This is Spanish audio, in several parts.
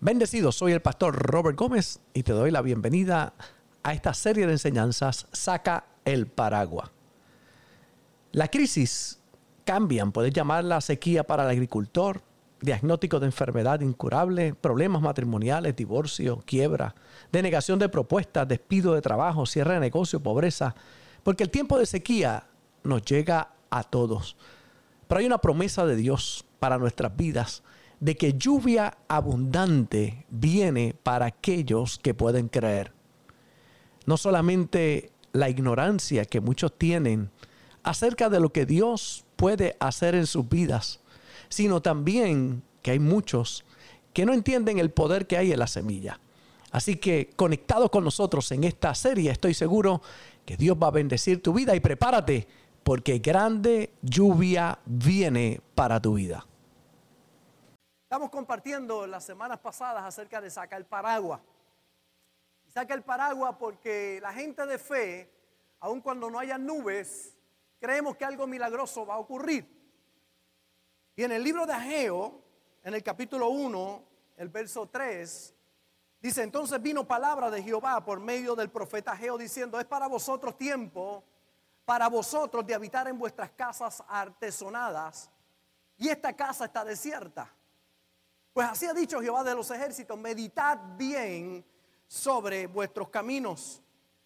Bendecido, soy el pastor Robert Gómez y te doy la bienvenida a esta serie de enseñanzas Saca el paraguas. La crisis cambian, puedes llamarla sequía para el agricultor, diagnóstico de enfermedad incurable, problemas matrimoniales, divorcio, quiebra, denegación de propuestas, despido de trabajo, cierre de negocio, pobreza, porque el tiempo de sequía nos llega a todos. Pero hay una promesa de Dios para nuestras vidas de que lluvia abundante viene para aquellos que pueden creer. No solamente la ignorancia que muchos tienen acerca de lo que Dios puede hacer en sus vidas, sino también que hay muchos que no entienden el poder que hay en la semilla. Así que conectado con nosotros en esta serie, estoy seguro que Dios va a bendecir tu vida y prepárate porque grande lluvia viene para tu vida. Estamos compartiendo las semanas pasadas acerca de sacar paraguas. saca el paraguas porque la gente de fe, aun cuando no haya nubes, creemos que algo milagroso va a ocurrir. Y en el libro de Ageo, en el capítulo 1, el verso 3, dice, entonces vino palabra de Jehová por medio del profeta Ageo diciendo, es para vosotros tiempo, para vosotros de habitar en vuestras casas artesonadas, y esta casa está desierta. Pues así ha dicho Jehová de los ejércitos, meditad bien sobre vuestros caminos.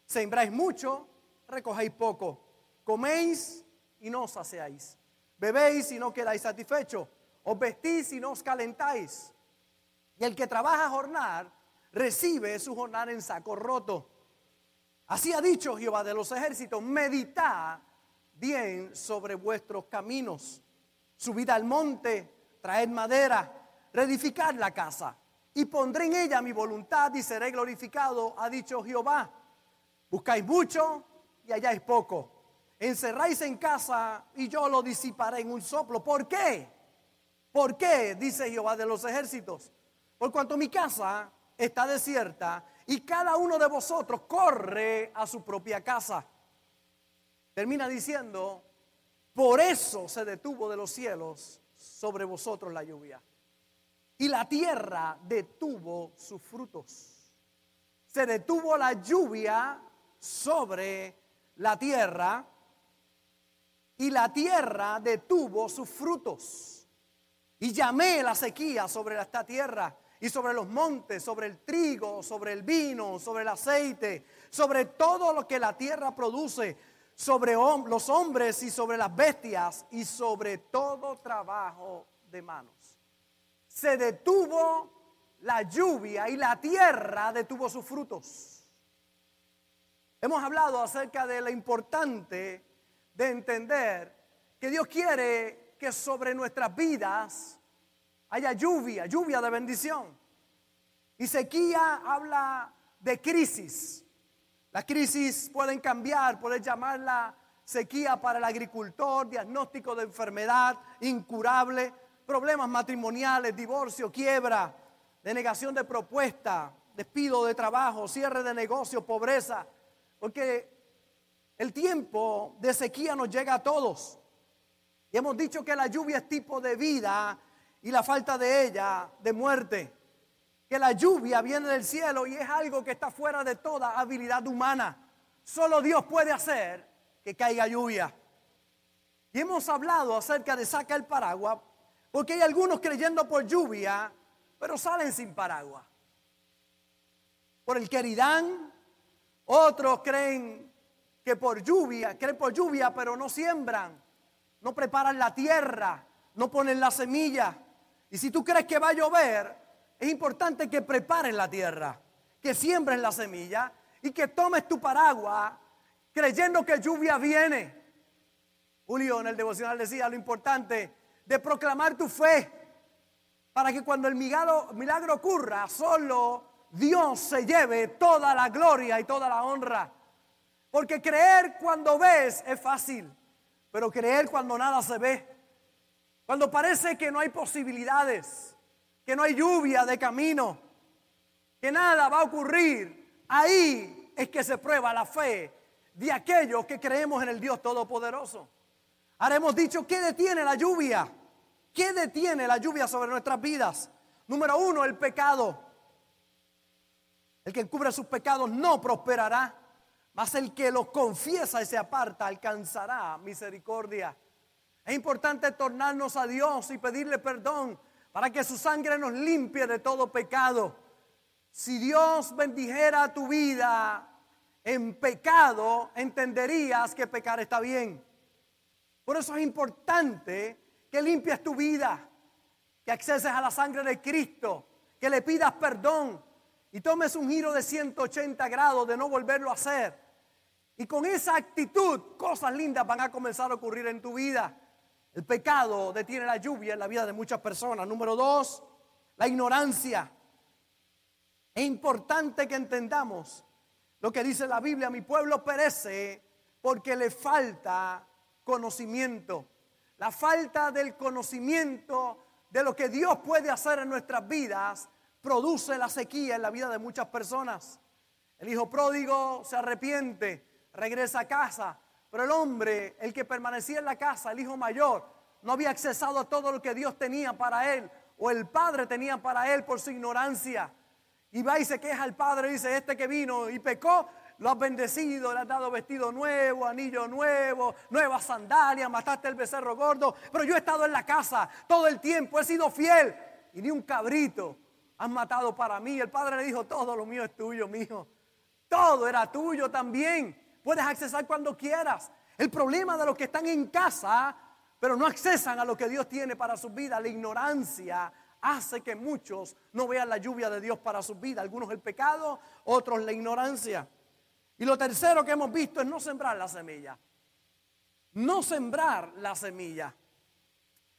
Sembráis mucho, recogéis poco. Coméis y no os saciáis. Bebéis y no quedáis satisfechos. Os vestís y no os calentáis. Y el que trabaja a jornar, recibe su jornal en saco roto. Así ha dicho Jehová de los ejércitos, meditad bien sobre vuestros caminos. Subid al monte, traed madera reedificar la casa y pondré en ella mi voluntad y seré glorificado, ha dicho Jehová. Buscáis mucho y halláis poco. Encerráis en casa y yo lo disiparé en un soplo. ¿Por qué? ¿Por qué? Dice Jehová de los ejércitos. Por cuanto mi casa está desierta y cada uno de vosotros corre a su propia casa. Termina diciendo, por eso se detuvo de los cielos sobre vosotros la lluvia y la tierra detuvo sus frutos. Se detuvo la lluvia sobre la tierra y la tierra detuvo sus frutos. Y llamé la sequía sobre esta tierra y sobre los montes, sobre el trigo, sobre el vino, sobre el aceite, sobre todo lo que la tierra produce, sobre los hombres y sobre las bestias y sobre todo trabajo de manos se detuvo la lluvia y la tierra detuvo sus frutos. Hemos hablado acerca de lo importante de entender que Dios quiere que sobre nuestras vidas haya lluvia, lluvia de bendición. Y sequía habla de crisis. Las crisis pueden cambiar, pueden llamarla sequía para el agricultor, diagnóstico de enfermedad incurable, problemas matrimoniales, divorcio, quiebra, denegación de propuesta, despido de trabajo, cierre de negocio, pobreza, porque el tiempo de sequía nos llega a todos. Y hemos dicho que la lluvia es tipo de vida y la falta de ella de muerte. Que la lluvia viene del cielo y es algo que está fuera de toda habilidad humana. Solo Dios puede hacer que caiga lluvia. Y hemos hablado acerca de saca el paraguas porque hay algunos creyendo por lluvia, pero salen sin paraguas. Por el queridán, otros creen que por lluvia, creen por lluvia, pero no siembran, no preparan la tierra, no ponen la semilla. Y si tú crees que va a llover, es importante que preparen la tierra, que siembren la semilla y que tomes tu paraguas creyendo que lluvia viene. Julio en el devocional decía, lo importante de proclamar tu fe, para que cuando el milagro, ocurra, solo Dios se lleve toda la gloria y toda la honra. Porque creer cuando ves es fácil, pero creer cuando nada se ve, cuando parece que no hay posibilidades, que no hay lluvia de camino, que nada va a ocurrir, ahí es que se prueba la fe de aquellos que creemos en el Dios Todopoderoso. Ahora hemos dicho, ¿qué detiene la lluvia? ¿Qué detiene la lluvia sobre nuestras vidas? Número uno, el pecado. El que encubre sus pecados no prosperará, mas el que los confiesa y se aparta alcanzará misericordia. Es importante tornarnos a Dios y pedirle perdón para que su sangre nos limpie de todo pecado. Si Dios bendijera tu vida en pecado, entenderías que pecar está bien. Por eso es importante que limpies tu vida, que acceses a la sangre de Cristo, que le pidas perdón y tomes un giro de 180 grados de no volverlo a hacer. Y con esa actitud, cosas lindas van a comenzar a ocurrir en tu vida. El pecado detiene la lluvia en la vida de muchas personas. Número dos, la ignorancia. Es importante que entendamos lo que dice la Biblia. Mi pueblo perece porque le falta conocimiento. La falta del conocimiento de lo que Dios puede hacer en nuestras vidas produce la sequía en la vida de muchas personas. El hijo pródigo se arrepiente, regresa a casa, pero el hombre, el que permanecía en la casa, el hijo mayor, no había accesado a todo lo que Dios tenía para él o el padre tenía para él por su ignorancia. Y va y se queja al padre dice, este que vino y pecó, lo has bendecido, le has dado vestido nuevo, anillo nuevo, nuevas sandalias, mataste el becerro gordo. Pero yo he estado en la casa todo el tiempo, he sido fiel y ni un cabrito has matado para mí. El padre le dijo, todo lo mío es tuyo, mijo. Todo era tuyo también. Puedes accesar cuando quieras. El problema de los que están en casa, pero no accesan a lo que Dios tiene para su vida, la ignorancia hace que muchos no vean la lluvia de Dios para su vida. Algunos el pecado, otros la ignorancia. Y lo tercero que hemos visto es no sembrar la semilla. No sembrar la semilla.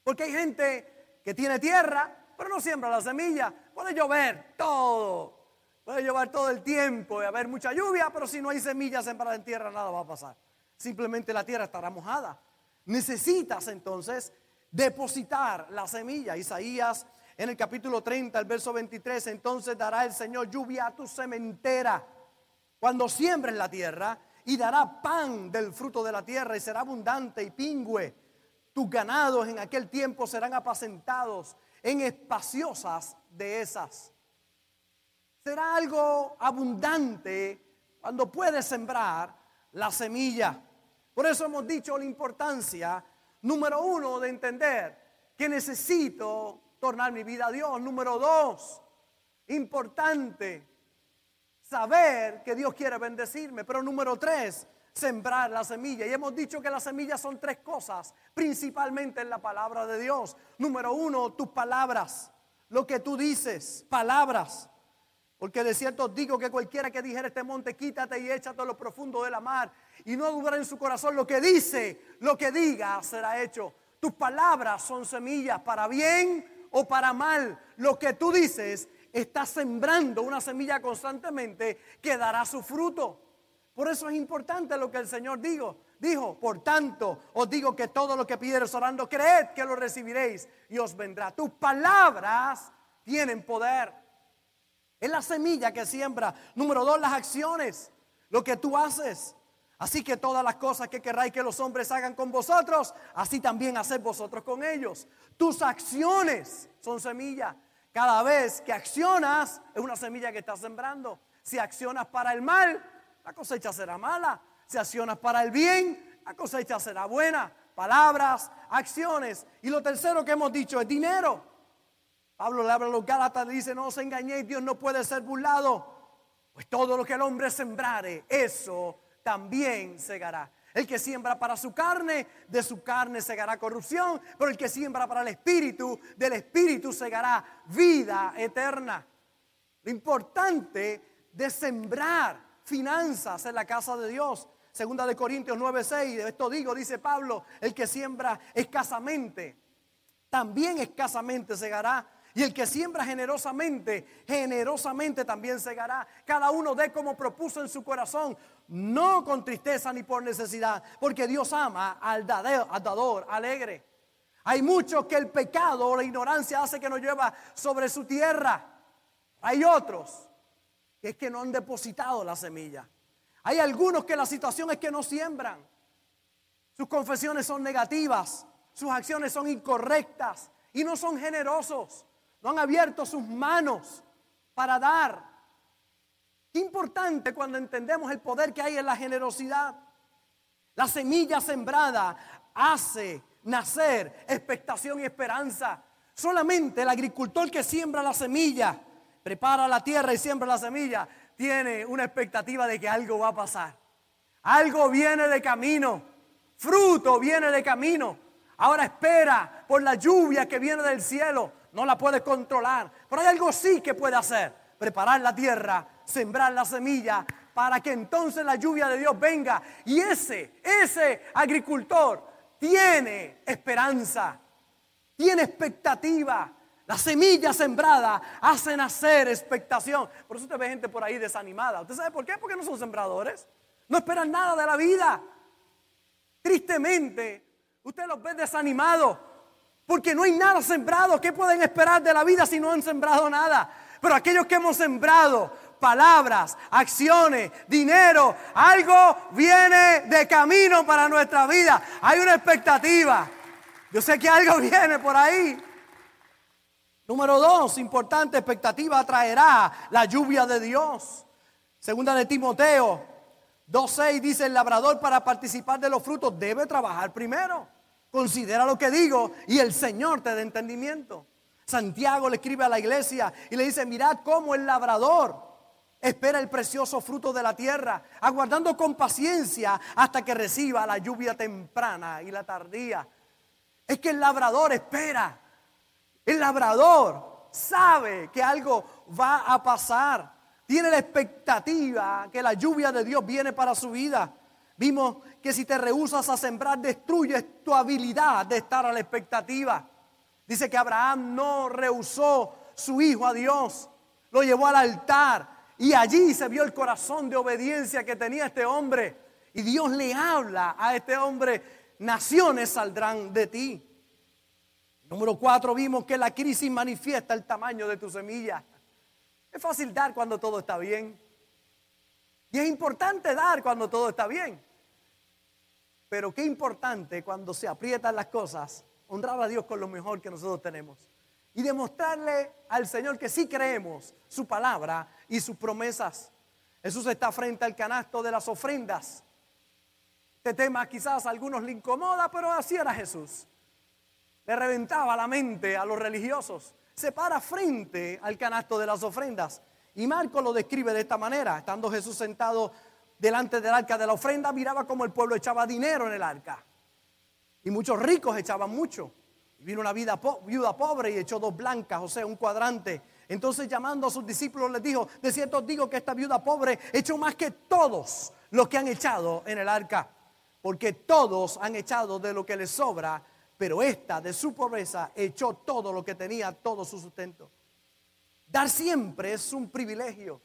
Porque hay gente que tiene tierra, pero no siembra la semilla. Puede llover todo. Puede llover todo el tiempo y haber mucha lluvia, pero si no hay semillas sembradas en tierra, nada va a pasar. Simplemente la tierra estará mojada. Necesitas entonces depositar la semilla. Isaías en el capítulo 30, el verso 23, entonces dará el Señor lluvia a tu sementera cuando siembres la tierra y dará pan del fruto de la tierra y será abundante y pingüe. Tus ganados en aquel tiempo serán apacentados en espaciosas dehesas. Será algo abundante cuando puedes sembrar la semilla. Por eso hemos dicho la importancia, número uno, de entender que necesito tornar mi vida a Dios. Número dos, importante, saber que Dios quiere bendecirme. Pero número tres, sembrar la semilla. Y hemos dicho que las semillas son tres cosas, principalmente en la palabra de Dios. Número uno, tus palabras, lo que tú dices, palabras. Porque de cierto digo que cualquiera que dijera este monte, quítate y échate a lo profundo de la mar, y no dudar en su corazón lo que dice, lo que diga será hecho. Tus palabras son semillas para bien o para mal, lo que tú dices, está sembrando una semilla constantemente que dará su fruto. Por eso es importante lo que el Señor dijo. Dijo, por tanto, os digo que todo lo que pidieres orando, creed que lo recibiréis y os vendrá. Tus palabras tienen poder. Es la semilla que siembra. Número dos, las acciones. Lo que tú haces. Así que todas las cosas que queráis que los hombres hagan con vosotros, así también haced vosotros con ellos. Tus acciones son semillas. Cada vez que accionas es una semilla que estás sembrando. Si accionas para el mal, la cosecha será mala. Si accionas para el bien, la cosecha será buena. Palabras, acciones. Y lo tercero que hemos dicho es dinero. Pablo le habla a los Gálatas y dice, no os engañéis, Dios no puede ser burlado. Pues todo lo que el hombre sembrare, eso también segará. El que siembra para su carne, de su carne segará corrupción, pero el que siembra para el espíritu, del espíritu segará vida eterna. Lo importante de sembrar finanzas en la casa de Dios. Segunda de Corintios 9:6, esto digo, dice Pablo, el que siembra escasamente, también escasamente segará. Y el que siembra generosamente, generosamente también segará. Cada uno dé como propuso en su corazón, no con tristeza ni por necesidad, porque Dios ama al dador, alegre. Hay muchos que el pecado o la ignorancia hace que nos lleva sobre su tierra. Hay otros que es que no han depositado la semilla. Hay algunos que la situación es que no siembran. Sus confesiones son negativas, sus acciones son incorrectas y no son generosos. No han abierto sus manos para dar. Qué importante cuando entendemos el poder que hay en la generosidad. La semilla sembrada hace nacer expectación y esperanza. Solamente el agricultor que siembra la semilla, prepara la tierra y siembra la semilla, tiene una expectativa de que algo va a pasar. Algo viene de camino. Fruto viene de camino. Ahora espera por la lluvia que viene del cielo. No la puede controlar. Pero hay algo sí que puede hacer. Preparar la tierra, sembrar la semilla para que entonces la lluvia de Dios venga. Y ese, ese agricultor tiene esperanza, tiene expectativa. La semilla sembrada hace nacer expectación. Por eso usted ve gente por ahí desanimada. ¿Usted sabe por qué? Porque no son sembradores. No esperan nada de la vida. Tristemente, usted los ve desanimados. Porque no hay nada sembrado. ¿Qué pueden esperar de la vida si no han sembrado nada? Pero aquellos que hemos sembrado palabras, acciones, dinero, algo viene de camino para nuestra vida. Hay una expectativa. Yo sé que algo viene por ahí. Número dos, importante expectativa atraerá la lluvia de Dios. Segunda de Timoteo 2.6 dice el labrador para participar de los frutos debe trabajar primero. Considera lo que digo y el Señor te dé entendimiento. Santiago le escribe a la iglesia y le dice, mirad cómo el labrador espera el precioso fruto de la tierra, aguardando con paciencia hasta que reciba la lluvia temprana y la tardía. Es que el labrador espera. El labrador sabe que algo va a pasar. Tiene la expectativa que la lluvia de Dios viene para su vida. Vimos que si te rehusas a sembrar, destruyes tu habilidad de estar a la expectativa. Dice que Abraham no rehusó su hijo a Dios, lo llevó al altar y allí se vio el corazón de obediencia que tenía este hombre. Y Dios le habla a este hombre, naciones saldrán de ti. Número cuatro, vimos que la crisis manifiesta el tamaño de tu semilla. Es fácil dar cuando todo está bien. Y es importante dar cuando todo está bien. Pero qué importante cuando se aprietan las cosas, honrar a Dios con lo mejor que nosotros tenemos y demostrarle al Señor que sí creemos su palabra y sus promesas. Jesús está frente al canasto de las ofrendas. Este tema quizás a algunos le incomoda, pero así era Jesús. Le reventaba la mente a los religiosos. Se para frente al canasto de las ofrendas. Y Marco lo describe de esta manera. Estando Jesús sentado delante del arca de la ofrenda, miraba como el pueblo echaba dinero en el arca. Y muchos ricos echaban mucho. Vino una vida viuda pobre y echó dos blancas, o sea, un cuadrante. Entonces llamando a sus discípulos les dijo, de cierto os digo que esta viuda pobre echó más que todos los que han echado en el arca, porque todos han echado de lo que les sobra, pero esta de su pobreza echó todo lo que tenía, todo su sustento. Dar siempre es un privilegio.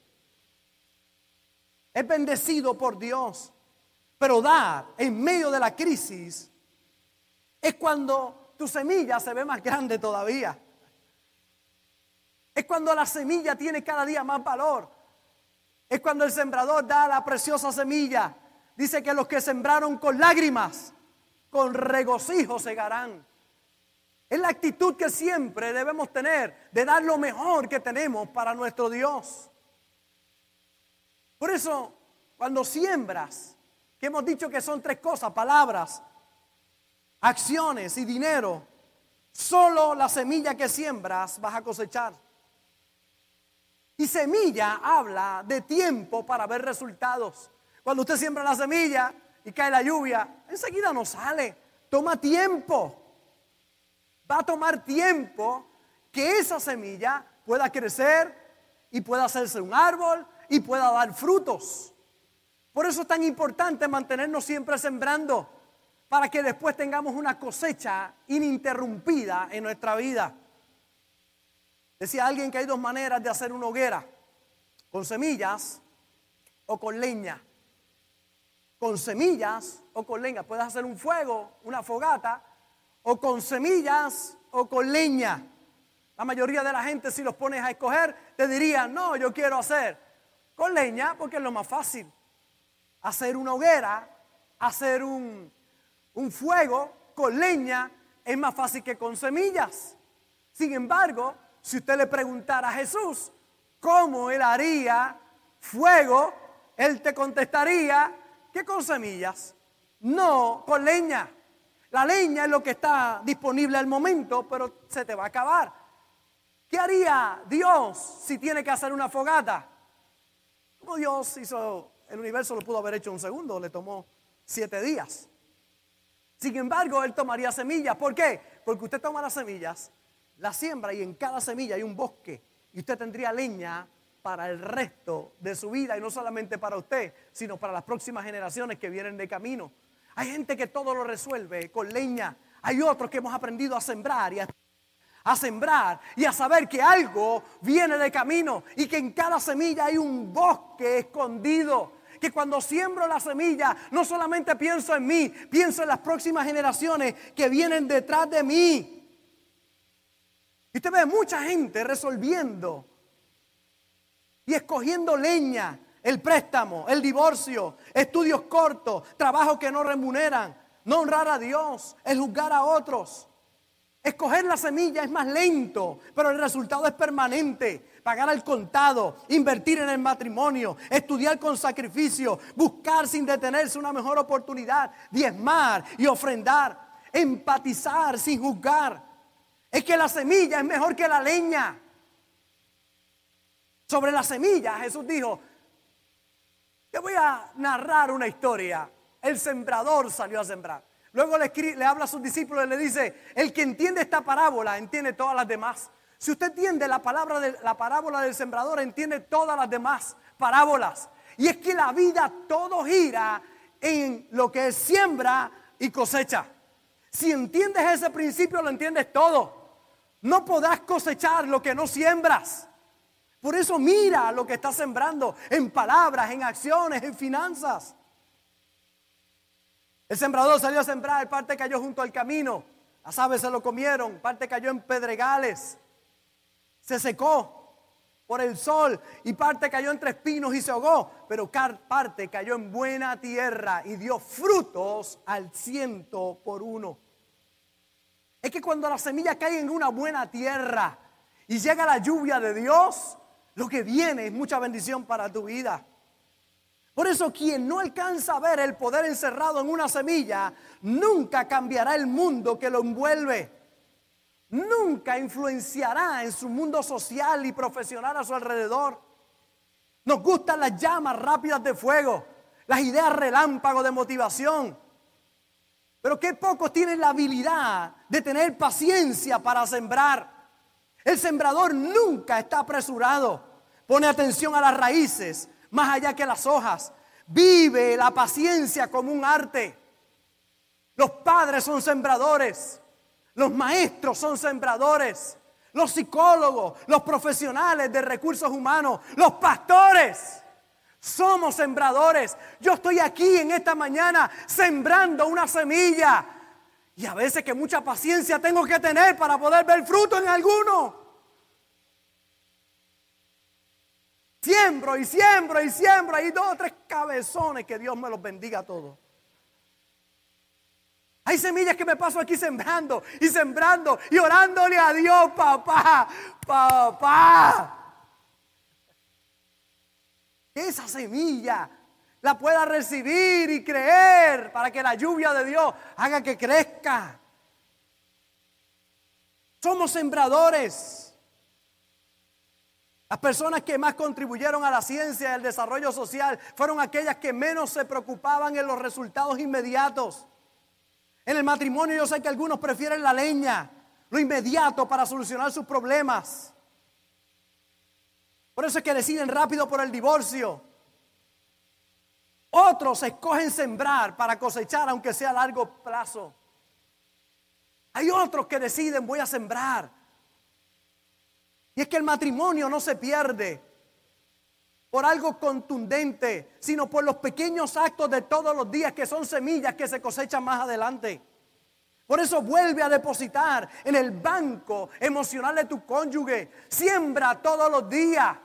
Es bendecido por Dios, pero dar en medio de la crisis es cuando tu semilla se ve más grande todavía. Es cuando la semilla tiene cada día más valor. Es cuando el sembrador da la preciosa semilla. Dice que los que sembraron con lágrimas, con regocijo segarán. Es la actitud que siempre debemos tener de dar lo mejor que tenemos para nuestro Dios. Por eso, cuando siembras, que hemos dicho que son tres cosas, palabras, acciones y dinero, solo la semilla que siembras vas a cosechar. Y semilla habla de tiempo para ver resultados. Cuando usted siembra la semilla y cae la lluvia, enseguida no sale. Toma tiempo. Va a tomar tiempo que esa semilla pueda crecer y pueda hacerse un árbol y pueda dar frutos. Por eso es tan importante mantenernos siempre sembrando para que después tengamos una cosecha ininterrumpida en nuestra vida. Decía alguien que hay dos maneras de hacer una hoguera, con semillas o con leña. Con semillas o con leña. Puedes hacer un fuego, una fogata, o con semillas o con leña. La mayoría de la gente si los pones a escoger te diría, no, yo quiero hacer con leña porque es lo más fácil. Hacer una hoguera, hacer un, un fuego con leña es más fácil que con semillas. Sin embargo, si usted le preguntara a Jesús cómo él haría fuego, él te contestaría que con semillas, no con leña. La leña es lo que está disponible al momento, pero se te va a acabar. ¿Qué haría Dios si tiene que hacer una fogata? Como Dios hizo el universo, lo pudo haber hecho en un segundo, le tomó siete días. Sin embargo, Él tomaría semillas. ¿Por qué? Porque usted toma las semillas, la siembra y en cada semilla hay un bosque. Y usted tendría leña para el resto de su vida y no solamente para usted, sino para las próximas generaciones que vienen de camino. Hay gente que todo lo resuelve con leña. Hay otros que hemos aprendido a sembrar y a, sembrar y a saber que algo viene de camino y que en cada semilla hay un bosque escondido. Que cuando siembro la semilla, no solamente pienso en mí, pienso en las próximas generaciones que vienen detrás de mí. Y usted ve mucha gente resolviendo y escogiendo leña el préstamo, el divorcio, estudios cortos, trabajo que no remuneran, no honrar a Dios, el juzgar a otros. Escoger la semilla es más lento, pero el resultado es permanente. Pagar al contado, invertir en el matrimonio, estudiar con sacrificio, buscar sin detenerse una mejor oportunidad, diezmar y ofrendar, empatizar sin juzgar. Es que la semilla es mejor que la leña. Sobre la semilla Jesús dijo, te voy a narrar una historia. El sembrador salió a sembrar. Luego le, habla a sus discípulos y le dice, el que entiende esta parábola entiende todas las demás. Si usted entiende la, palabra de, la parábola del sembrador, entiende todas las demás parábolas. Y es que la vida todo gira en lo que es siembra y cosecha. Si entiendes ese principio, lo entiendes todo. No podrás cosechar lo que no siembras. Por eso mira lo que estás sembrando en palabras, en acciones, en finanzas. El sembrador salió a sembrar, parte cayó junto al camino, las aves se lo comieron, parte cayó en pedregales, se secó por el sol y parte cayó entre espinos y se ahogó, pero parte cayó en buena tierra y dio frutos al ciento por uno. Es que cuando la semilla cae en una buena tierra y llega la lluvia de Dios, lo que viene es mucha bendición para tu vida. Por eso quien no alcanza a ver el poder encerrado en una semilla, nunca cambiará el mundo que lo envuelve. Nunca influenciará en su mundo social y profesional a su alrededor. Nos gustan las llamas rápidas de fuego, las ideas relámpago de motivación. Pero qué pocos tienen la habilidad de tener paciencia para sembrar. El sembrador nunca está apresurado. Pone atención a las raíces, más allá que las hojas. Vive la paciencia como un arte. Los padres son sembradores. Los maestros son sembradores. Los psicólogos, los profesionales de recursos humanos, los pastores. Somos sembradores. Yo estoy aquí en esta mañana sembrando una semilla. Y a veces que mucha paciencia tengo que tener para poder ver fruto en alguno. Siembro y siembro y siembro. Hay dos o tres cabezones que Dios me los bendiga a todos. Hay semillas que me paso aquí sembrando y sembrando y orándole a Dios, papá, papá. Esa semilla la pueda recibir y creer para que la lluvia de Dios haga que crezca. Somos sembradores. Las personas que más contribuyeron a la ciencia y al desarrollo social fueron aquellas que menos se preocupaban en los resultados inmediatos. En el matrimonio yo sé que algunos prefieren la leña, lo inmediato para solucionar sus problemas. Por eso es que deciden rápido por el divorcio. Otros escogen sembrar para cosechar aunque sea a largo plazo. Hay otros que deciden voy a sembrar y es que el matrimonio no se pierde por algo contundente, sino por los pequeños actos de todos los días que son semillas que se cosechan más adelante. Por eso vuelve a depositar en el banco emocional de tu cónyuge. Siembra todos los días.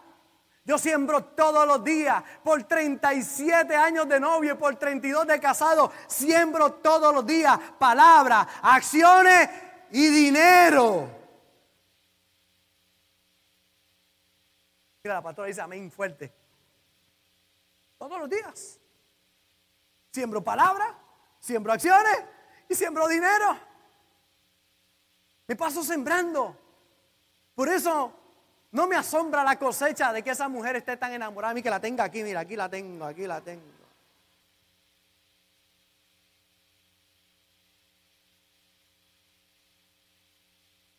Yo siembro todos los días por 37 años de novio y por 32 de casado. Siembro todos los días palabras, acciones y dinero. La pastora dice amén fuerte. Todos los días. Siembro palabra, siembro acciones y siembro dinero. Me paso sembrando. Por eso no me asombra la cosecha de que esa mujer esté tan enamorada de mí que la tenga aquí. Mira, aquí la tengo, aquí la tengo.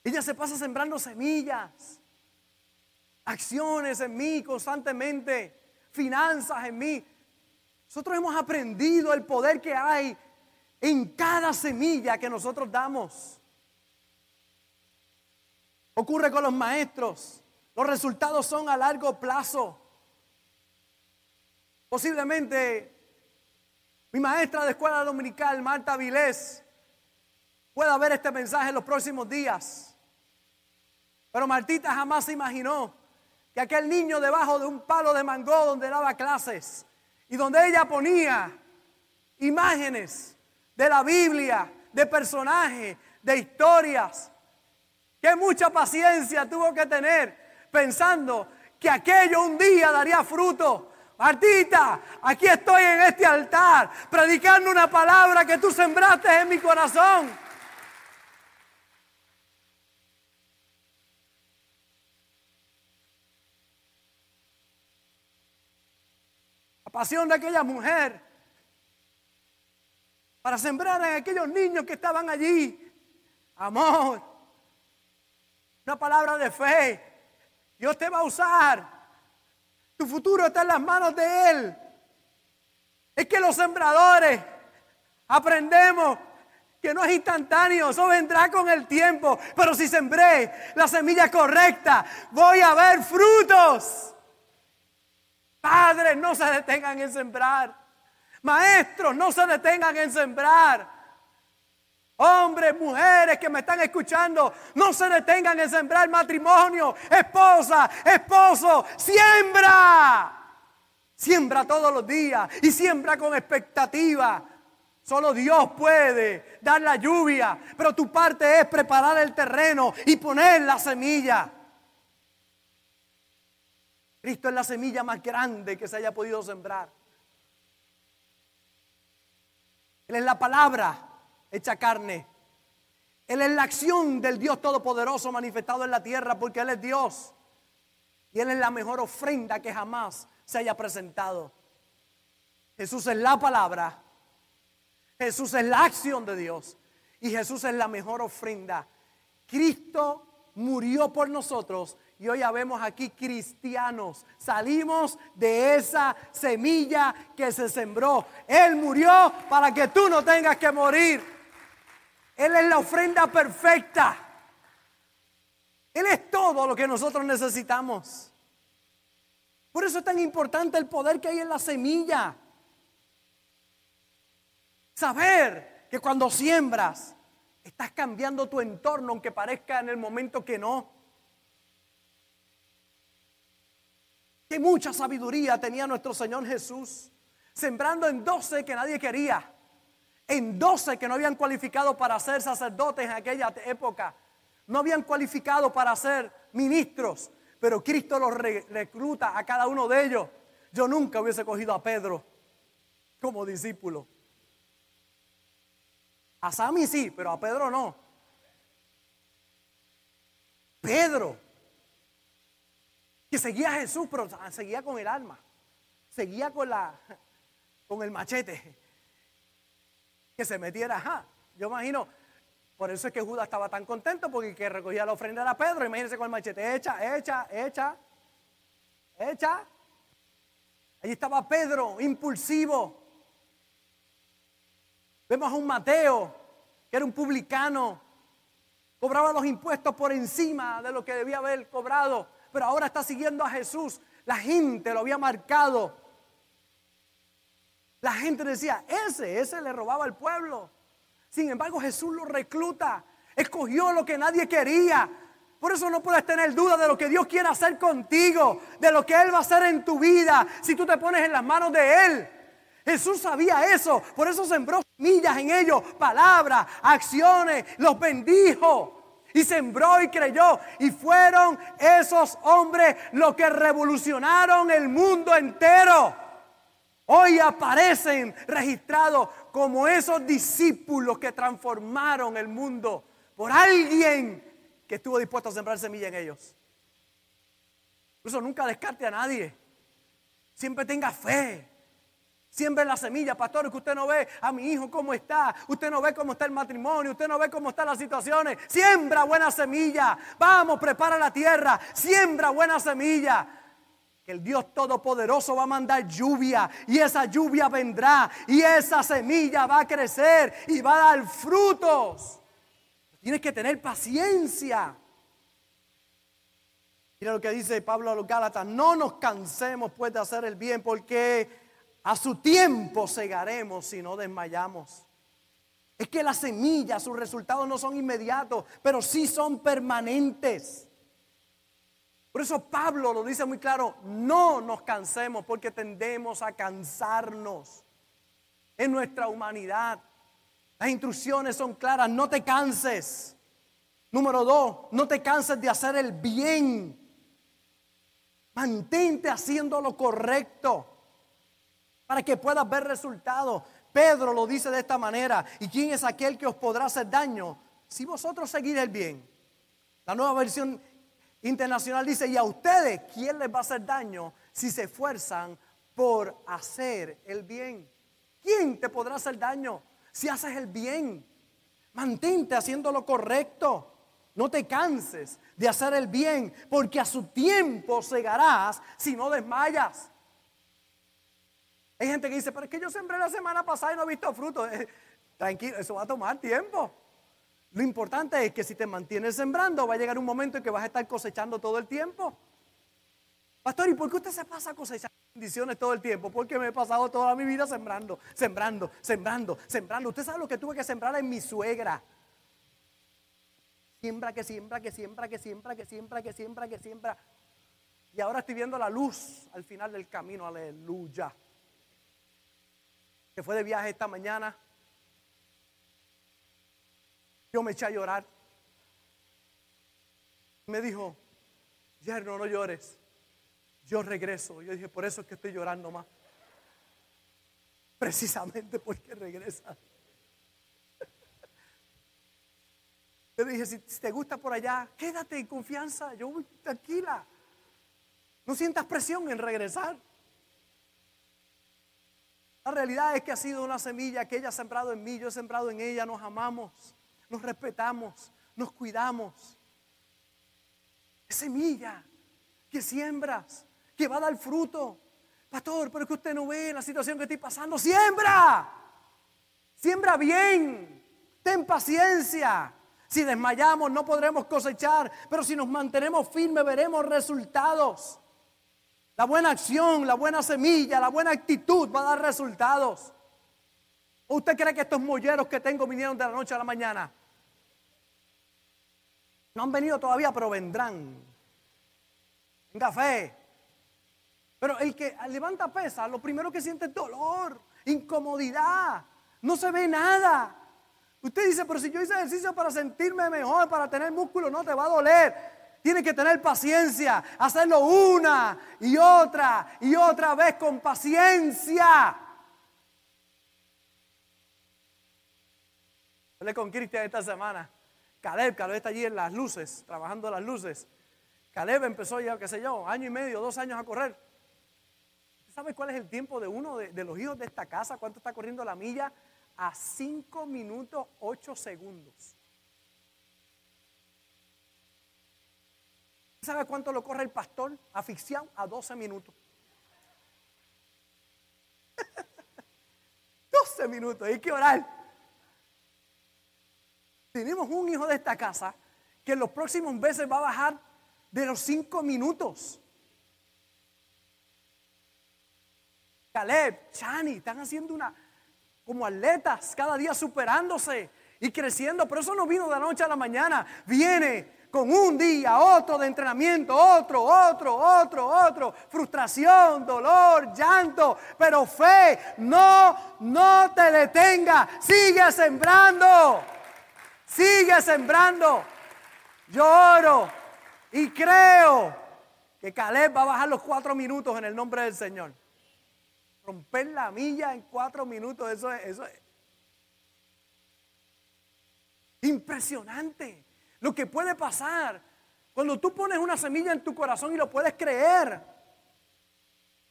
Ella se pasa sembrando semillas, acciones en mí constantemente, finanzas en mí. Nosotros hemos aprendido el poder que hay en cada semilla que nosotros damos. Ocurre con los maestros. Los resultados son a largo plazo. Posiblemente mi maestra de escuela dominical, Marta Vilés, pueda ver este mensaje en los próximos días. Pero Martita jamás se imaginó que aquel niño debajo de un palo de mango donde daba clases y donde ella ponía imágenes de la Biblia, de personajes, de historias, que mucha paciencia tuvo que tener pensando que aquello un día daría fruto. Martita, aquí estoy en este altar predicando una palabra que tú sembraste en mi corazón. Pasión de aquella mujer para sembrar en aquellos niños que estaban allí amor, una palabra de fe. Dios te va a usar. Tu futuro está en las manos de Él. Es que los sembradores aprendemos que no es instantáneo, eso vendrá con el tiempo. Pero si sembré la semilla correcta, voy a ver frutos. Padres, no se detengan en sembrar. Maestros, no se detengan en sembrar. Hombres, mujeres que me están escuchando, no se detengan en sembrar matrimonio, esposa, esposo, siembra. Siembra todos los días y siembra con expectativa. Solo Dios puede dar la lluvia, pero tu parte es preparar el terreno y poner la semilla. Cristo es la semilla más grande que se haya podido sembrar. Él es la palabra hecha carne. Él es la acción del Dios Todopoderoso manifestado en la tierra porque Él es Dios. Y Él es la mejor ofrenda que jamás se haya presentado. Jesús es la palabra. Jesús es la acción de Dios. Y Jesús es la mejor ofrenda. Cristo murió por nosotros y hoy ya vemos aquí cristianos. Salimos de esa semilla que se sembró. Él murió para que tú no tengas que morir. Él es la ofrenda perfecta. Él es todo lo que nosotros necesitamos. Por eso es tan importante el poder que hay en la semilla. Saber que cuando siembras, estás cambiando tu entorno, aunque parezca en el momento que no. Mucha sabiduría tenía nuestro Señor Jesús, sembrando en doce que nadie quería, en doce que no habían cualificado para ser sacerdotes en aquella época, no habían cualificado para ser ministros, pero Cristo los recluta a cada uno de ellos. Yo nunca hubiese cogido a Pedro como discípulo. A Sami sí, pero a Pedro no. Pedro que seguía a Jesús, pero seguía con el alma, seguía con la con el machete, que se metiera, ajá. Yo imagino, por eso es que Judas estaba tan contento, porque que recogía la ofrenda era Pedro, imagínense con el machete, echa, echa, echa, echa. Allí estaba Pedro, impulsivo. Vemos a un Mateo, que era un publicano, cobraba los impuestos por encima de lo que debía haber cobrado pero ahora está siguiendo a Jesús. La gente lo había marcado. La gente decía, ese, ese le robaba al pueblo. Sin embargo, Jesús lo recluta. Escogió lo que nadie quería. Por eso no puedes tener duda de lo que Dios quiere hacer contigo, de lo que Él va a hacer en tu vida si tú te pones en las manos de Él. Jesús sabía eso, por eso sembró semillas en ellos, palabras, acciones, los bendijo. Y sembró y creyó. Y fueron esos hombres los que revolucionaron el mundo entero. Hoy aparecen registrados como esos discípulos que transformaron el mundo por alguien que estuvo dispuesto a sembrar semilla en ellos. Por eso nunca descarte a nadie. Siempre tenga fe. Siempre la semilla, pastor, que usted no ve a mi hijo cómo está, usted no ve cómo está el matrimonio, usted no ve cómo están las situaciones. Siembra buena semilla. Vamos, prepara la tierra. Siembra buena semilla que el Dios Todopoderoso va a mandar lluvia y esa lluvia vendrá y esa semilla va a crecer y va a dar frutos. Tienes que tener paciencia. Mira lo que dice Pablo a los Gálatas, no nos cansemos pues de hacer el bien porque a su tiempo segaremos si no desmayamos. Es que las semillas, sus resultados no son inmediatos, pero sí son permanentes. Por eso Pablo lo dice muy claro, no nos cansemos porque tendemos a cansarnos en nuestra humanidad. Las instrucciones son claras, no te canses. Número dos, no te canses de hacer el bien. Mantente haciendo lo correcto para que puedas ver resultados. Pedro lo dice de esta manera. ¿Y quién es aquel que os podrá hacer daño si vosotros seguís el bien? La nueva versión internacional dice, y a ustedes, ¿quién les va a hacer daño si se esfuerzan por hacer el bien? ¿Quién te podrá hacer daño si haces el bien? Mantente haciendo lo correcto. No te canses de hacer el bien, porque a su tiempo segarás si no desmayas. Hay gente que dice, pero es que yo sembré la semana pasada y no he visto fruto. tranquilo, eso va a tomar tiempo. Lo importante es que si te mantienes sembrando, va a llegar un momento en que vas a estar cosechando todo el tiempo. Pastor, ¿y por qué usted se pasa cosechando bendiciones todo el tiempo? Porque me he pasado toda mi vida sembrando, sembrando, sembrando, sembrando. Usted sabe lo que tuve que sembrar en mi suegra. Siembra, que siembra, que siembra, que siembra, que siembra, que siembra, que siembra. Y ahora estoy viendo la luz al final del camino, aleluya. Que fue de viaje esta mañana yo me eché a llorar. Me dijo, yerno, no llores. Yo regreso. Yo dije, por eso es que estoy llorando más. Precisamente porque regresa. Yo dije, si, te gusta por allá, quédate en confianza. Yo voy tranquila. No sientas presión en regresar. La realidad es que ha sido una semilla que ella ha sembrado en mí, yo he sembrado en ella, nos amamos nos respetamos, nos cuidamos. Es semilla que siembras, que va a dar fruto. Pastor, pero es que usted no ve la situación que estoy pasando. Siembra, siembra bien, ten paciencia. Si desmayamos no podremos cosechar, pero si nos mantenemos firmes veremos resultados. La buena acción, la buena semilla, la buena actitud va a dar resultados. ¿O usted cree que estos molleros que tengo vinieron de la noche a la mañana? No han venido todavía, pero vendrán. Tenga fe. Pero el que levanta pesa, lo primero que siente es dolor, incomodidad. No se ve nada. Usted dice, pero si yo hice ejercicio para sentirme mejor, para tener músculo, no te va a doler. Tiene que tener paciencia, hacerlo una y otra y otra vez con paciencia. Hablé con Cristian esta semana. Caleb, Caleb está allí en las luces, trabajando las luces. Caleb empezó ya, qué sé yo, año y medio, dos años a correr. ¿Sabe cuál es el tiempo de uno de, de los hijos de esta casa? ¿Cuánto está corriendo la milla? A 5 minutos 8 segundos. ¿Sabe cuánto lo corre el pastor asfixiado? A 12 minutos. 12 minutos, hay que orar. Tenemos un hijo de esta casa que en los próximos meses va a bajar de los cinco minutos. Caleb, Chani, están haciendo una como atletas, cada día superándose y creciendo, pero eso no vino de la noche a la mañana, viene con un día, otro de entrenamiento, otro, otro, otro, otro, frustración, dolor, llanto, pero fe, no, no te detenga, sigue sembrando. Sigue sembrando. Yo oro y creo que Caleb va a bajar los cuatro minutos en el nombre del Señor. Romper la milla en cuatro minutos, eso es, eso es impresionante. Lo que puede pasar cuando tú pones una semilla en tu corazón y lo puedes creer.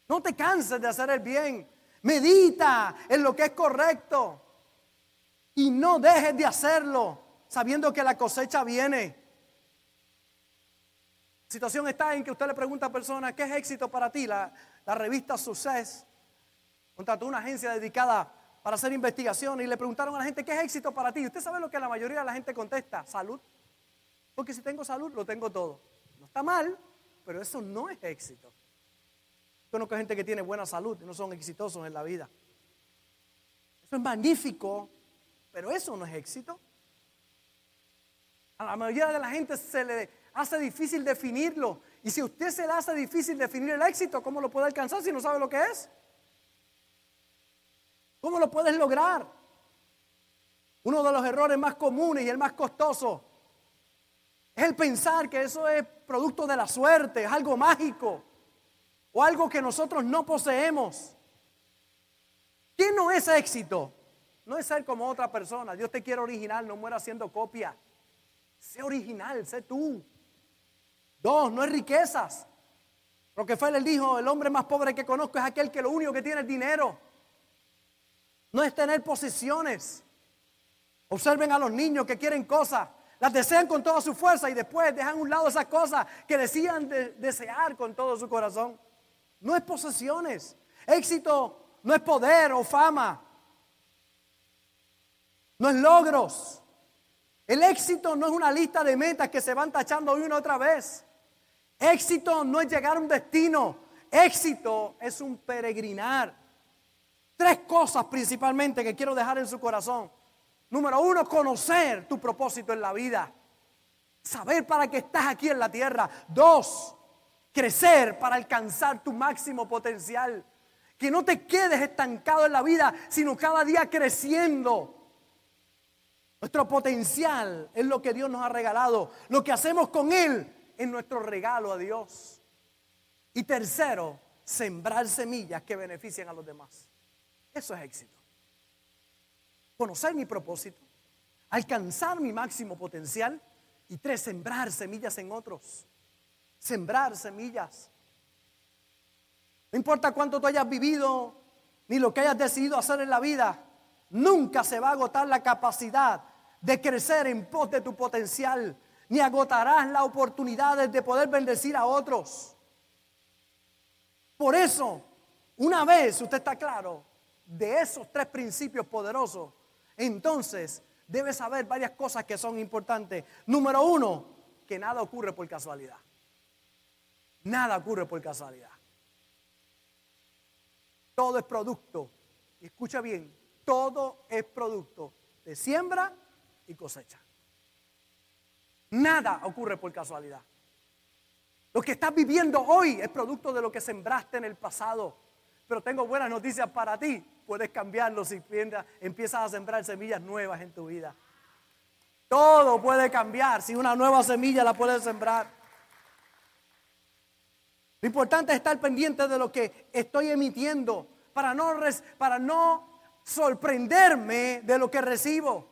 No te canses de hacer el bien. Medita en lo que es correcto. Y no dejes de hacerlo sabiendo que la cosecha viene. La situación está en que usted le pregunta a personas, ¿qué es éxito para ti? La, la revista Success contrató una agencia dedicada para hacer investigación y le preguntaron a la gente, ¿qué es éxito para ti? Usted sabe lo que la mayoría de la gente contesta, salud. Porque si tengo salud, lo tengo todo. No está mal, pero eso no es éxito. Conozco gente que tiene buena salud y no son exitosos en la vida. Eso es magnífico, pero eso no es éxito. A la mayoría de la gente se le hace difícil definirlo. Y si usted se le hace difícil definir el éxito, ¿cómo lo puede alcanzar si no sabe lo que es? ¿Cómo lo puedes lograr? Uno de los errores más comunes y el más costoso es el pensar que eso es producto de la suerte, es algo mágico o algo que nosotros no poseemos. ¿Qué no es éxito? No es ser como otra persona. Dios te quiere original, no muera haciendo copia. Sé original, sé tú. Dos, no es riquezas. Rockefeller dijo, el hombre más pobre que conozco es aquel que lo único que tiene es dinero. No es tener posesiones. Observen a los niños que quieren cosas, las desean con toda su fuerza y después dejan a un lado esas cosas que decían desear con todo su corazón. No es posesiones. Éxito no es poder o fama. No es logros. El éxito no es una lista de metas que se van tachando una otra vez. Éxito no es llegar a un destino. Éxito es un peregrinar. Tres cosas principalmente que quiero dejar en su corazón. Número uno, conocer tu propósito en la vida. Saber para qué estás aquí en la tierra. Dos, crecer para alcanzar tu máximo potencial. Que no te quedes estancado en la vida, sino cada día creciendo. Nuestro potencial es lo que Dios nos ha regalado. Lo que hacemos con Él es nuestro regalo a Dios. Y tercero, sembrar semillas que beneficien a los demás. Eso es éxito. Conocer mi propósito, alcanzar mi máximo potencial y tres, sembrar semillas en otros sembrar semillas. No importa cuánto tú hayas vivido, ni lo que hayas decidido hacer en la vida, nunca se va a agotar la capacidad de crecer en pos de tu potencial, ni agotarás las oportunidades de poder bendecir a otros. Por eso, una vez usted está claro de esos tres principios poderosos, entonces debe saber varias cosas que son importantes. Número uno, que nada ocurre por casualidad. Nada ocurre por casualidad. Todo es producto, escucha bien, todo es producto de siembra y cosecha. Nada ocurre por casualidad. Lo que estás viviendo hoy es producto de lo que sembraste en el pasado. Pero tengo buenas noticias para ti. Puedes cambiarlo si empiezas a sembrar semillas nuevas en tu vida. Todo puede cambiar si una nueva semilla la puedes sembrar. Lo importante es estar pendiente de lo que estoy emitiendo para no, para no sorprenderme de lo que recibo.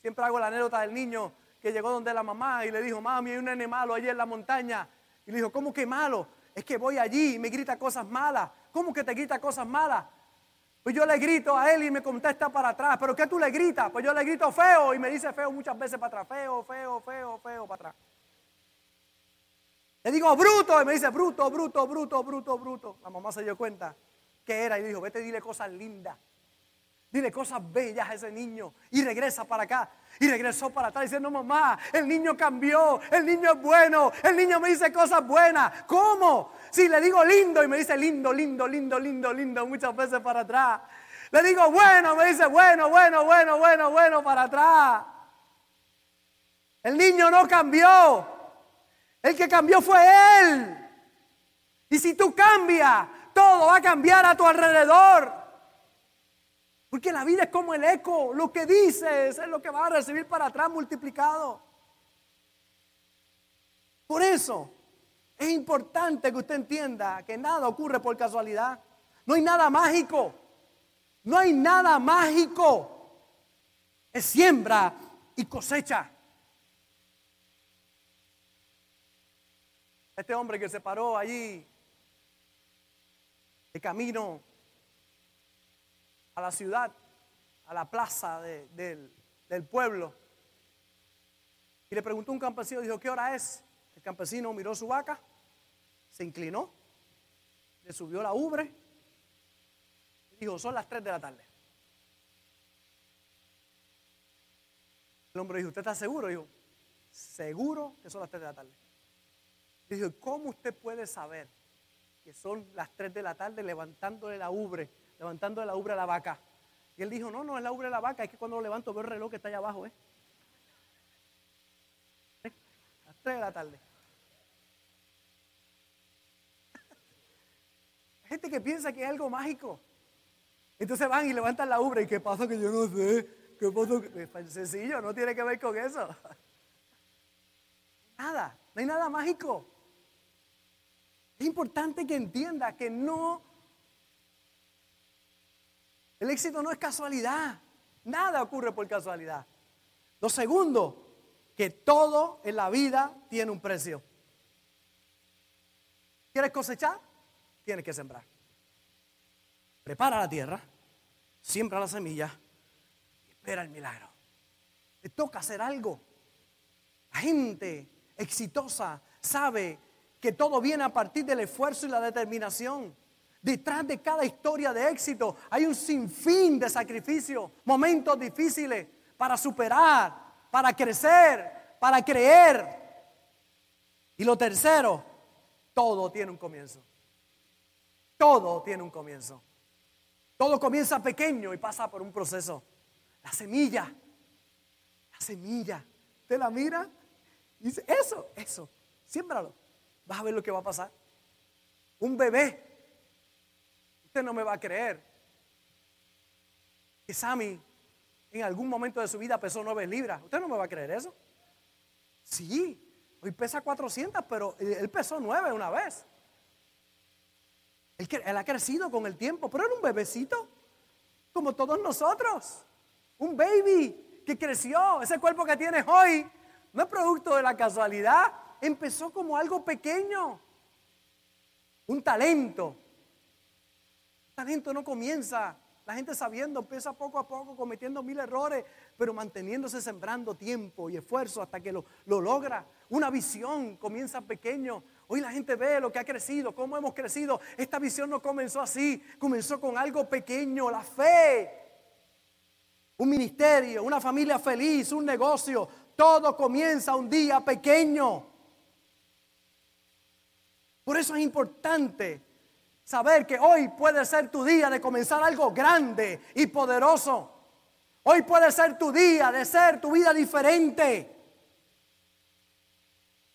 Siempre hago la anécdota del niño que llegó donde la mamá y le dijo, mami, hay un nene malo allí en la montaña. Y le dijo, ¿cómo que malo? Es que voy allí y me grita cosas malas. ¿Cómo que te grita cosas malas? Pues yo le grito a él y me contesta para atrás. ¿Pero qué tú le gritas? Pues yo le grito feo y me dice feo muchas veces para atrás. Feo, feo, feo, feo para atrás. Le digo, bruto, y me dice, bruto, bruto, bruto, bruto, bruto. La mamá se dio cuenta que era y dijo, vete, dile cosas lindas. Dile cosas bellas a ese niño y regresa para acá. Y regresó para atrás diciendo, mamá, el niño cambió, el niño es bueno, el niño me dice cosas buenas. ¿Cómo? Si le digo lindo y me dice lindo, lindo, lindo, lindo, lindo muchas veces para atrás. Le digo bueno, me dice bueno, bueno, bueno, bueno, bueno para atrás. El niño no cambió. El que cambió fue Él. Y si tú cambias, todo va a cambiar a tu alrededor. Porque la vida es como el eco. Lo que dices es lo que va a recibir para atrás multiplicado. Por eso es importante que usted entienda que nada ocurre por casualidad. No hay nada mágico. No hay nada mágico. Es siembra y cosecha. Este hombre que se paró allí de camino a la ciudad, a la plaza del, pueblo, y le preguntó un campesino, dijo, ¿qué hora es? El campesino miró su vaca, se inclinó, le subió la ubre y dijo, son las 3 de la tarde. El hombre dijo, ¿usted está seguro? Dijo, seguro que son las 3 de la tarde. Dijo, ¿cómo usted puede saber que son las 3 de la tarde levantándole la ubre, levantándole la ubre a la vaca? Y él dijo, no, no es la ubre de la vaca, es que cuando lo levanto veo el reloj que está allá abajo, ¿eh? Las 3 de la tarde. gente que piensa que es algo mágico. Entonces van y levantan la ubre. ¿Y qué pasa que yo no sé? ¿Qué pasa? Sencillo, no tiene que ver con eso. Nada, no hay nada mágico. Es importante que entienda que no, el éxito no es casualidad. Nada ocurre por casualidad. Lo segundo, que todo en la vida tiene un precio. ¿Quieres cosechar? tienes que sembrar. Prepara la tierra, siembra la semilla y espera el milagro. Te toca hacer algo. La gente exitosa sabe que todo viene a partir del esfuerzo y la determinación. Detrás de cada historia de éxito hay un sinfín de sacrificio, momentos difíciles para superar, para crecer, para creer. Y lo tercero, todo tiene un comienzo. Todo tiene un comienzo. Todo comienza pequeño y pasa por un proceso. La semilla, la semilla. Usted la mira y dice, eso, eso, siémbralo. Vas a ver lo que va a pasar. Un bebé. Usted no me va a creer que Sammy en algún momento de su vida pesó nueve libras. ¿Usted no me va a creer eso? Sí, hoy pesa 400, pero él pesó nueve una vez. Él, ha crecido con el tiempo, pero era un bebecito, como todos nosotros. Un baby que creció. Ese cuerpo que tienes hoy no es producto de la casualidad. Empezó como algo pequeño. Un talento. Talento no comienza. La gente sabiendo, empieza poco a poco, cometiendo mil errores, pero manteniéndose sembrando tiempo y esfuerzo hasta que lo, lo logra. Una visión comienza pequeño, Hoy la gente ve lo que ha crecido, cómo hemos crecido. Esta visión no comenzó así, comenzó con algo pequeño, la fe. Un ministerio, una familia feliz, un negocio. Todo comienza un día pequeño. Por eso es importante saber que hoy puede ser tu día de comenzar algo grande y poderoso. Hoy puede ser tu día de ser tu vida diferente.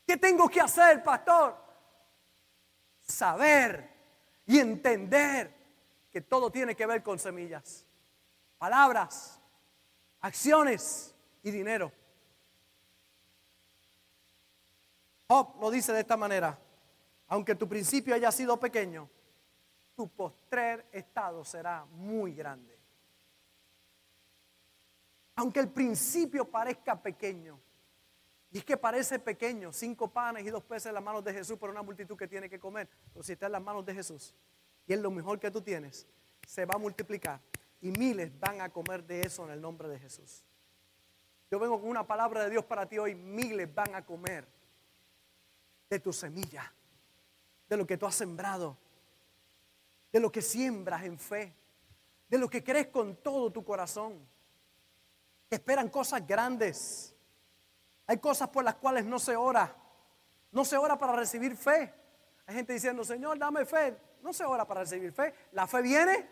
¿Qué tengo que hacer, pastor? saber y entender que todo tiene que ver con semillas, palabras, acciones y dinero. Job lo dice de esta manera, aunque tu principio haya sido pequeño, tu postrer estado será muy grande. Aunque el principio parezca pequeño, y es que parece pequeño, cinco panes y dos peces en las manos de Jesús por una multitud que tiene que comer. Pero si está en las manos de Jesús y es lo mejor que tú tienes, se va a multiplicar y miles van a comer de eso en el nombre de Jesús. Yo vengo con una palabra de Dios para ti hoy. Miles van a comer de tu semilla, de lo que tú has sembrado, de lo que siembras en fe, de lo que crees con todo tu corazón. Esperan cosas grandes hay cosas por las cuales no se ora. No se ora para recibir fe. Hay gente diciendo, Señor, dame fe. No se ora para recibir fe. La fe viene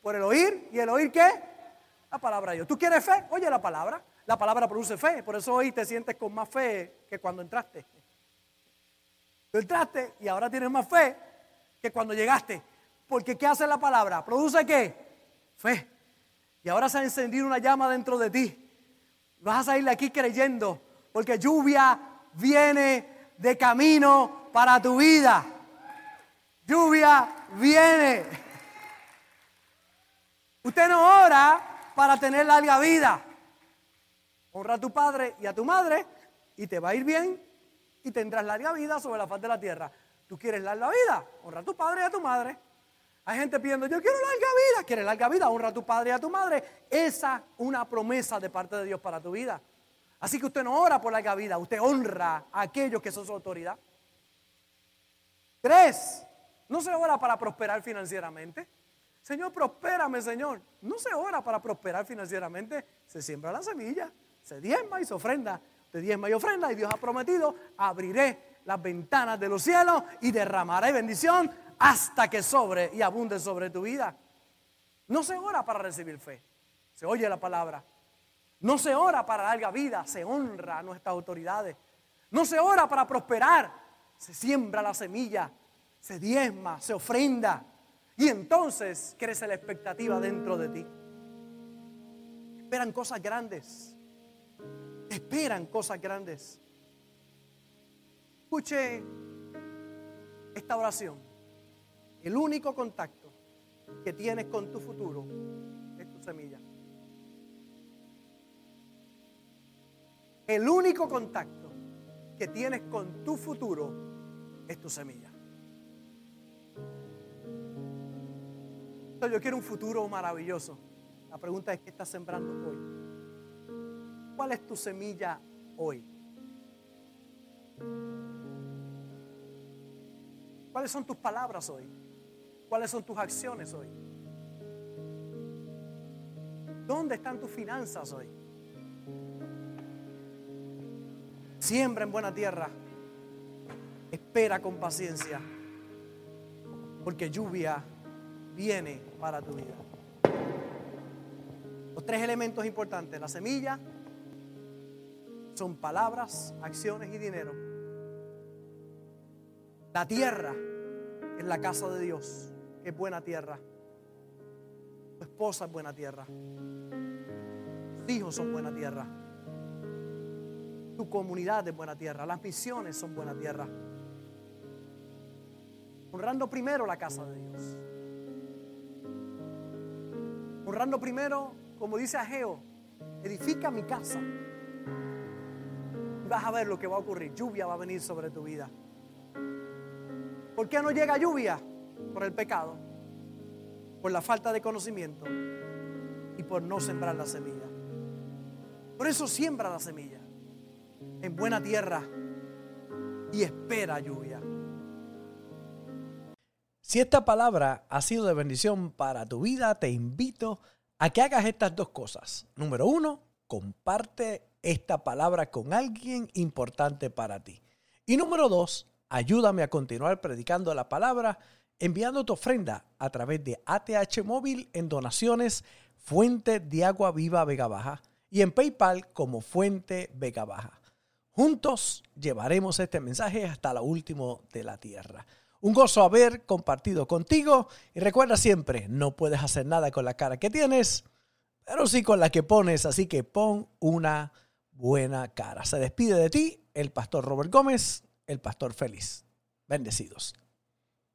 por el oír. ¿Y el oír qué? La palabra de Dios. ¿Tú quieres fe? Oye la palabra. La palabra produce fe. Por eso hoy te sientes con más fe que cuando entraste. Tú entraste y ahora tienes más fe que cuando llegaste. Porque ¿qué hace la palabra? ¿Produce qué? Fe. Y ahora se ha encendido una llama dentro de ti. Vas a salir de aquí creyendo porque lluvia viene de camino para tu vida. Lluvia viene. Usted no ora para tener larga vida. Honra a tu padre y a tu madre y te va a ir bien y tendrás larga vida sobre la faz de la tierra. ¿Tú quieres larga vida? Honra a tu padre y a tu madre. Hay gente pidiendo, yo quiero larga vida. ¿Quieres larga vida? Honra a tu padre y a tu madre. Esa es una promesa de parte de Dios para tu vida. Así que usted no ora por larga vida, usted honra a aquellos que son su autoridad. Tres, no se ora para prosperar financieramente. Señor, prospérame, Señor. No se ora para prosperar financieramente. Se siembra la semilla, se diezma y se ofrenda. Usted diezma y ofrenda y Dios ha prometido, abriré las ventanas de los cielos y derramaré bendición hasta que sobre y abunde sobre tu vida. No se ora para recibir fe. Se oye la palabra. No se ora para larga vida, se honra a nuestras autoridades. No se ora para prosperar, se siembra la semilla, se diezma, se ofrenda. Y entonces crece la expectativa dentro de ti. Esperan cosas grandes. Esperan cosas grandes. Escuche esta oración. El único contacto que tienes con tu futuro es tu semilla. El único contacto que tienes con tu futuro es tu semilla. Entonces, yo quiero un futuro maravilloso. La pregunta es, ¿qué estás sembrando hoy? ¿Cuál es tu semilla hoy? ¿Cuáles son tus palabras hoy? ¿Cuáles son tus acciones hoy? ¿Dónde están tus finanzas hoy? Siembra en buena tierra. Espera con paciencia. Porque lluvia viene para tu vida. Los tres elementos importantes. La semilla son palabras, acciones y dinero. La tierra es la casa de Dios, es buena tierra. Tu esposa es buena tierra. Tus hijos son buena tierra. Tu comunidad es buena tierra. Las misiones son buena tierra. Honrando primero la casa de Dios. Honrando primero, como dice Ageo, edifica mi casa. Vas a ver lo que va a ocurrir. Lluvia va a venir sobre tu vida. ¿Por qué no llega lluvia? Por el pecado, por la falta de conocimiento y por no sembrar la semilla. Por eso siembra la semilla en buena tierra y espera lluvia. Si esta palabra ha sido de bendición para tu vida, te invito a que hagas estas dos cosas. Número uno, comparte esta palabra con alguien importante para ti. Y número dos, ayúdame a continuar predicando la palabra enviando tu ofrenda a través de ATH Móvil en donaciones Fuente de Agua Viva Vega Baja y en PayPal como Fuente Vega Baja. Juntos llevaremos este mensaje hasta lo último de la tierra. Un gozo haber compartido contigo y recuerda siempre, no puedes hacer nada con la cara que tienes, pero sí con la que pones, así que pon una buena cara. Se despide de ti el pastor Robert Gómez, el pastor feliz. Bendecidos.